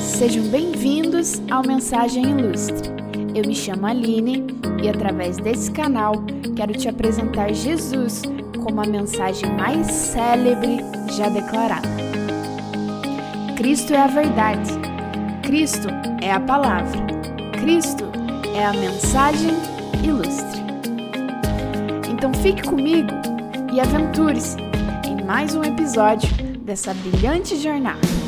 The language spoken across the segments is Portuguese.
Sejam bem-vindos ao Mensagem Ilustre. Eu me chamo Aline e, através desse canal, quero te apresentar Jesus como a mensagem mais célebre já declarada. Cristo é a verdade, Cristo é a palavra, Cristo é a mensagem ilustre. Então fique comigo e aventure-se em mais um episódio dessa brilhante jornada.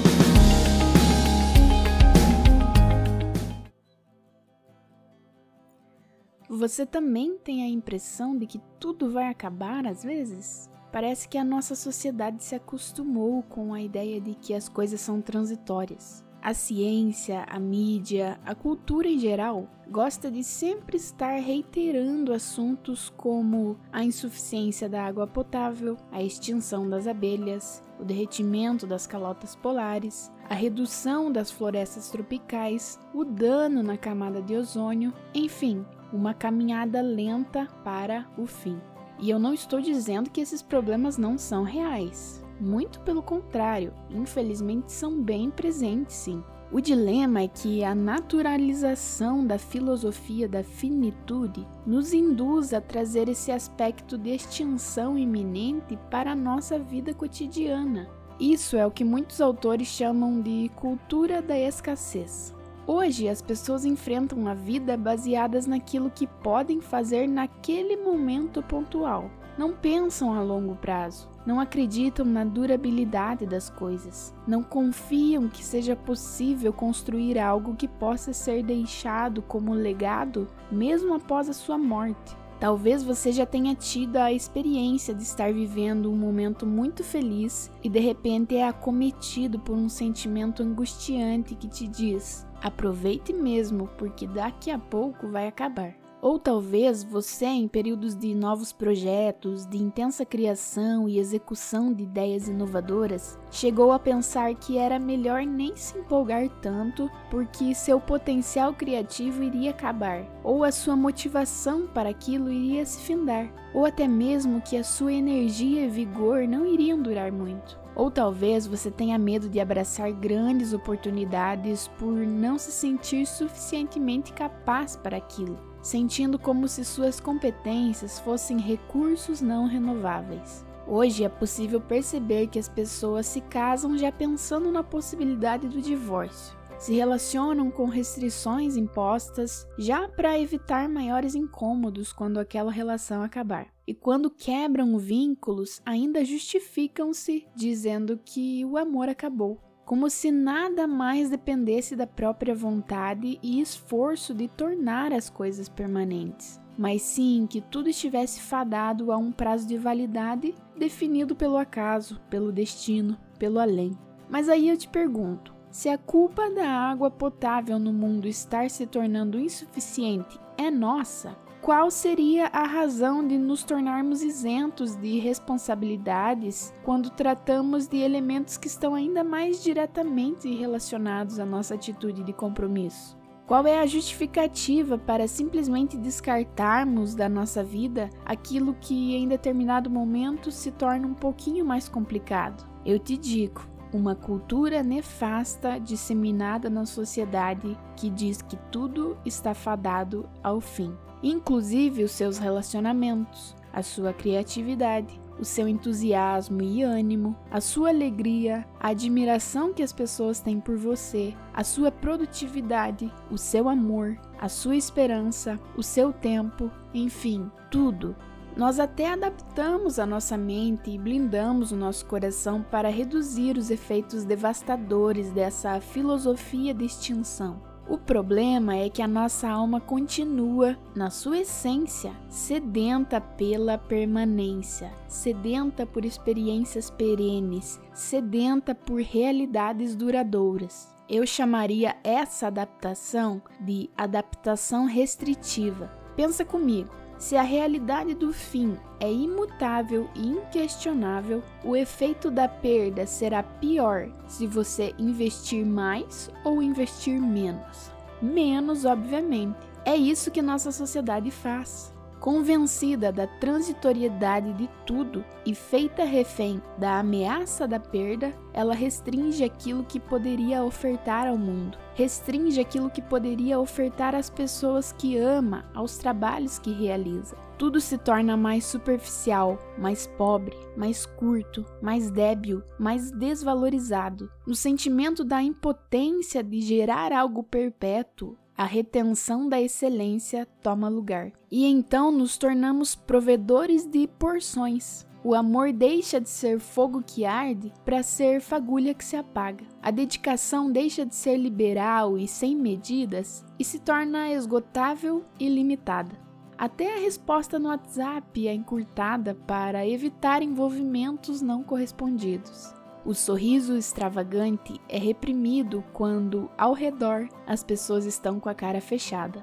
Você também tem a impressão de que tudo vai acabar às vezes? Parece que a nossa sociedade se acostumou com a ideia de que as coisas são transitórias. A ciência, a mídia, a cultura em geral gosta de sempre estar reiterando assuntos como a insuficiência da água potável, a extinção das abelhas, o derretimento das calotas polares, a redução das florestas tropicais, o dano na camada de ozônio, enfim, uma caminhada lenta para o fim. E eu não estou dizendo que esses problemas não são reais. Muito pelo contrário, infelizmente são bem presentes sim. O dilema é que a naturalização da filosofia da finitude nos induz a trazer esse aspecto de extinção iminente para a nossa vida cotidiana. Isso é o que muitos autores chamam de cultura da escassez. Hoje, as pessoas enfrentam a vida baseadas naquilo que podem fazer naquele momento pontual. Não pensam a longo prazo, não acreditam na durabilidade das coisas, não confiam que seja possível construir algo que possa ser deixado como legado mesmo após a sua morte. Talvez você já tenha tido a experiência de estar vivendo um momento muito feliz e de repente é acometido por um sentimento angustiante que te diz: Aproveite mesmo, porque daqui a pouco vai acabar. Ou talvez você, em períodos de novos projetos, de intensa criação e execução de ideias inovadoras, chegou a pensar que era melhor nem se empolgar tanto porque seu potencial criativo iria acabar, ou a sua motivação para aquilo iria se findar, ou até mesmo que a sua energia e vigor não iriam durar muito. Ou talvez você tenha medo de abraçar grandes oportunidades por não se sentir suficientemente capaz para aquilo, sentindo como se suas competências fossem recursos não renováveis. Hoje é possível perceber que as pessoas se casam já pensando na possibilidade do divórcio se relacionam com restrições impostas já para evitar maiores incômodos quando aquela relação acabar. E quando quebram vínculos, ainda justificam-se dizendo que o amor acabou, como se nada mais dependesse da própria vontade e esforço de tornar as coisas permanentes mas sim que tudo estivesse fadado a um prazo de validade definido pelo acaso, pelo destino, pelo além. Mas aí eu te pergunto: se a culpa da água potável no mundo estar se tornando insuficiente é nossa, qual seria a razão de nos tornarmos isentos de responsabilidades quando tratamos de elementos que estão ainda mais diretamente relacionados à nossa atitude de compromisso? Qual é a justificativa para simplesmente descartarmos da nossa vida aquilo que em determinado momento se torna um pouquinho mais complicado? Eu te digo, uma cultura nefasta disseminada na sociedade que diz que tudo está fadado ao fim, inclusive os seus relacionamentos, a sua criatividade, o seu entusiasmo e ânimo, a sua alegria, a admiração que as pessoas têm por você, a sua produtividade, o seu amor, a sua esperança, o seu tempo, enfim, tudo nós até adaptamos a nossa mente e blindamos o nosso coração para reduzir os efeitos devastadores dessa filosofia de extinção. O problema é que a nossa alma continua, na sua essência, sedenta pela permanência, sedenta por experiências perenes, sedenta por realidades duradouras. Eu chamaria essa adaptação de adaptação restritiva. Pensa comigo. Se a realidade do fim é imutável e inquestionável, o efeito da perda será pior se você investir mais ou investir menos. Menos, obviamente. É isso que nossa sociedade faz. Convencida da transitoriedade de tudo e feita refém da ameaça da perda, ela restringe aquilo que poderia ofertar ao mundo, restringe aquilo que poderia ofertar às pessoas que ama, aos trabalhos que realiza. Tudo se torna mais superficial, mais pobre, mais curto, mais débil, mais desvalorizado. No sentimento da impotência de gerar algo perpétuo, a retenção da excelência toma lugar. E então nos tornamos provedores de porções. O amor deixa de ser fogo que arde para ser fagulha que se apaga. A dedicação deixa de ser liberal e sem medidas e se torna esgotável e limitada. Até a resposta no WhatsApp é encurtada para evitar envolvimentos não correspondidos. O sorriso extravagante é reprimido quando, ao redor, as pessoas estão com a cara fechada.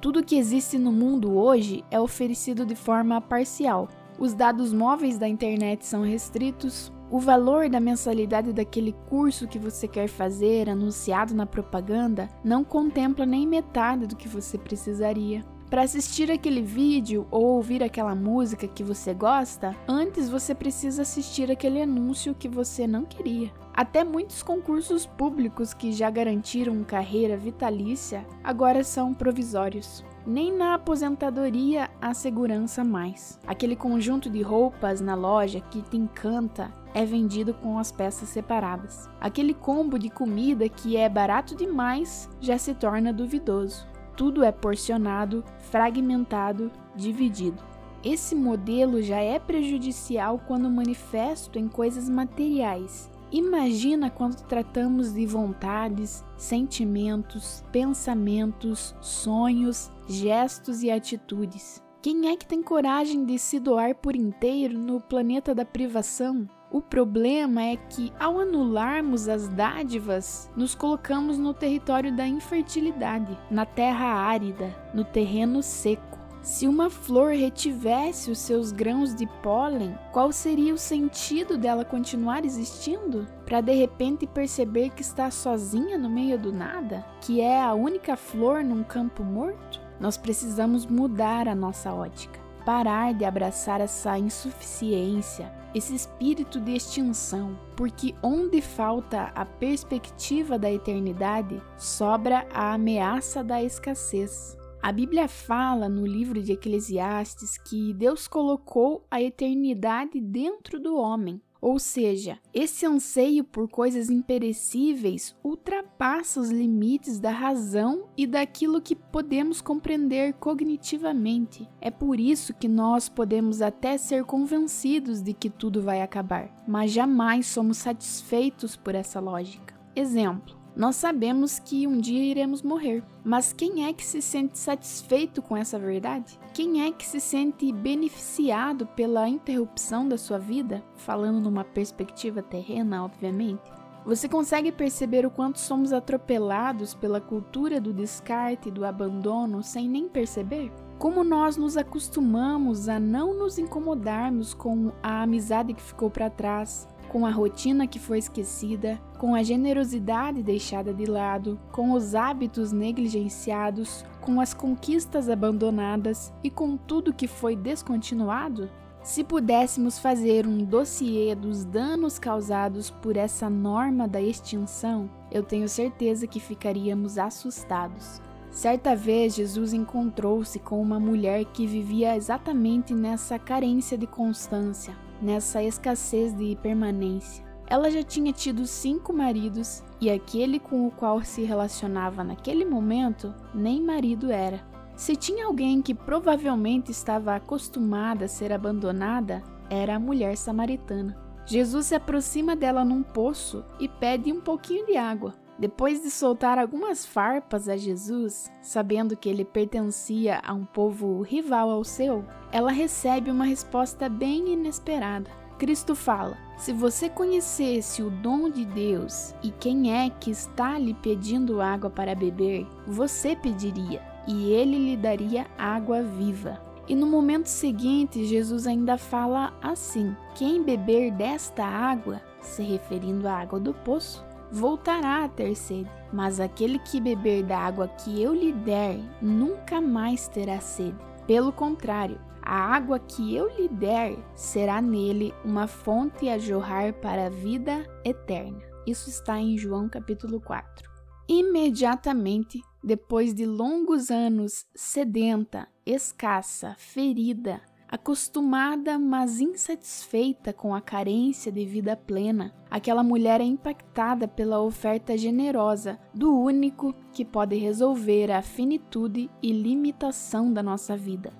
Tudo que existe no mundo hoje é oferecido de forma parcial. Os dados móveis da internet são restritos, o valor da mensalidade daquele curso que você quer fazer, anunciado na propaganda, não contempla nem metade do que você precisaria. Para assistir aquele vídeo ou ouvir aquela música que você gosta, antes você precisa assistir aquele anúncio que você não queria. Até muitos concursos públicos que já garantiram carreira vitalícia agora são provisórios. Nem na aposentadoria há segurança mais. Aquele conjunto de roupas na loja que te encanta é vendido com as peças separadas. Aquele combo de comida que é barato demais já se torna duvidoso tudo é porcionado, fragmentado, dividido. Esse modelo já é prejudicial quando manifesto em coisas materiais. Imagina quando tratamos de vontades, sentimentos, pensamentos, sonhos, gestos e atitudes. Quem é que tem coragem de se doar por inteiro no planeta da privação? O problema é que, ao anularmos as dádivas, nos colocamos no território da infertilidade, na terra árida, no terreno seco. Se uma flor retivesse os seus grãos de pólen, qual seria o sentido dela continuar existindo? Para de repente perceber que está sozinha no meio do nada? Que é a única flor num campo morto? Nós precisamos mudar a nossa ótica parar de abraçar essa insuficiência, esse espírito de extinção, porque onde falta a perspectiva da eternidade, sobra a ameaça da escassez. A Bíblia fala no livro de Eclesiastes que Deus colocou a eternidade dentro do homem. Ou seja, esse anseio por coisas imperecíveis ultrapassa os limites da razão e daquilo que podemos compreender cognitivamente. É por isso que nós podemos até ser convencidos de que tudo vai acabar, mas jamais somos satisfeitos por essa lógica. Exemplo: nós sabemos que um dia iremos morrer, mas quem é que se sente satisfeito com essa verdade? Quem é que se sente beneficiado pela interrupção da sua vida? Falando numa perspectiva terrena, obviamente. Você consegue perceber o quanto somos atropelados pela cultura do descarte e do abandono sem nem perceber? Como nós nos acostumamos a não nos incomodarmos com a amizade que ficou para trás, com a rotina que foi esquecida, com a generosidade deixada de lado, com os hábitos negligenciados, com as conquistas abandonadas e com tudo que foi descontinuado? Se pudéssemos fazer um dossiê dos danos causados por essa norma da extinção, eu tenho certeza que ficaríamos assustados. Certa vez, Jesus encontrou-se com uma mulher que vivia exatamente nessa carência de constância, nessa escassez de permanência. Ela já tinha tido cinco maridos e aquele com o qual se relacionava naquele momento nem marido era. Se tinha alguém que provavelmente estava acostumada a ser abandonada, era a mulher samaritana. Jesus se aproxima dela num poço e pede um pouquinho de água. Depois de soltar algumas farpas a Jesus, sabendo que ele pertencia a um povo rival ao seu, ela recebe uma resposta bem inesperada. Cristo fala: Se você conhecesse o dom de Deus e quem é que está lhe pedindo água para beber, você pediria, e ele lhe daria água viva. E no momento seguinte, Jesus ainda fala assim: Quem beber desta água, se referindo à água do poço, voltará a ter sede, mas aquele que beber da água que eu lhe der nunca mais terá sede. Pelo contrário, a água que eu lhe der será nele uma fonte a jorrar para a vida eterna. Isso está em João capítulo 4. Imediatamente depois de longos anos sedenta, escassa, ferida, acostumada, mas insatisfeita com a carência de vida plena, aquela mulher é impactada pela oferta generosa do único que pode resolver a finitude e limitação da nossa vida,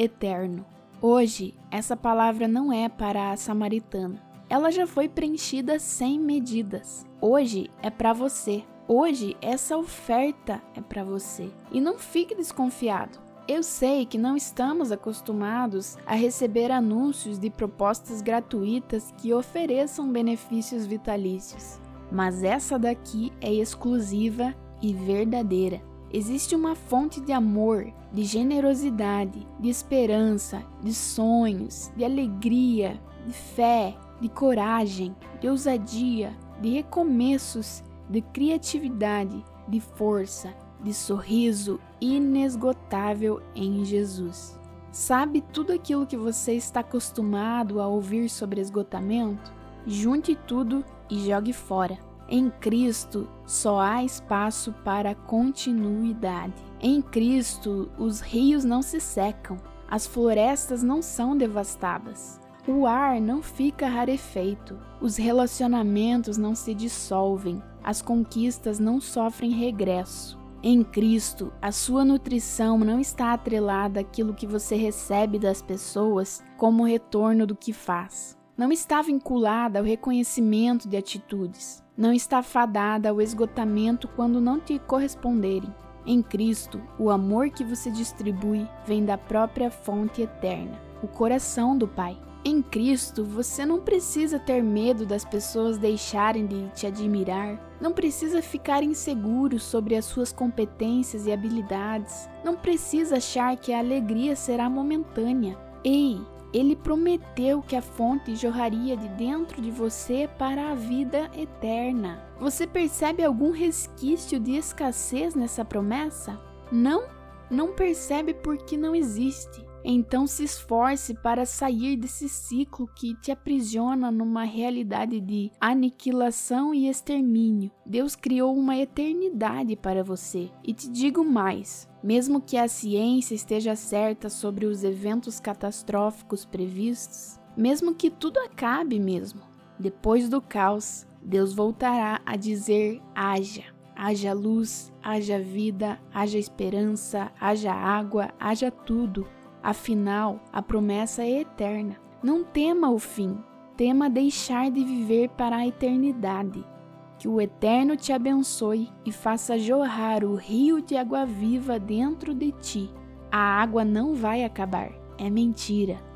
Eterno. Hoje, essa palavra não é para a samaritana. Ela já foi preenchida sem medidas. Hoje é para você. Hoje essa oferta é para você. E não fique desconfiado. Eu sei que não estamos acostumados a receber anúncios de propostas gratuitas que ofereçam benefícios vitalícios, mas essa daqui é exclusiva e verdadeira. Existe uma fonte de amor, de generosidade, de esperança, de sonhos, de alegria, de fé, de coragem, de ousadia, de recomeços, de criatividade, de força, de sorriso inesgotável em Jesus. Sabe tudo aquilo que você está acostumado a ouvir sobre esgotamento? Junte tudo e jogue fora. Em Cristo só há espaço para continuidade. Em Cristo, os rios não se secam, as florestas não são devastadas, o ar não fica rarefeito, os relacionamentos não se dissolvem, as conquistas não sofrem regresso. Em Cristo, a sua nutrição não está atrelada àquilo que você recebe das pessoas como retorno do que faz. Não está vinculada ao reconhecimento de atitudes. Não está fadada ao esgotamento quando não te corresponderem. Em Cristo, o amor que você distribui vem da própria fonte eterna, o coração do Pai. Em Cristo, você não precisa ter medo das pessoas deixarem de te admirar, não precisa ficar inseguro sobre as suas competências e habilidades, não precisa achar que a alegria será momentânea. Ei, ele prometeu que a fonte jorraria de dentro de você para a vida eterna. Você percebe algum resquício de escassez nessa promessa? Não? Não percebe porque não existe. Então se esforce para sair desse ciclo que te aprisiona numa realidade de aniquilação e extermínio. Deus criou uma eternidade para você. E te digo mais: mesmo que a ciência esteja certa sobre os eventos catastróficos previstos, mesmo que tudo acabe mesmo, depois do caos, Deus voltará a dizer: haja. Haja luz, haja vida, haja esperança, haja água, haja tudo. Afinal, a promessa é eterna. Não tema o fim, tema deixar de viver para a eternidade. Que o Eterno te abençoe e faça jorrar o rio de água viva dentro de ti. A água não vai acabar, é mentira.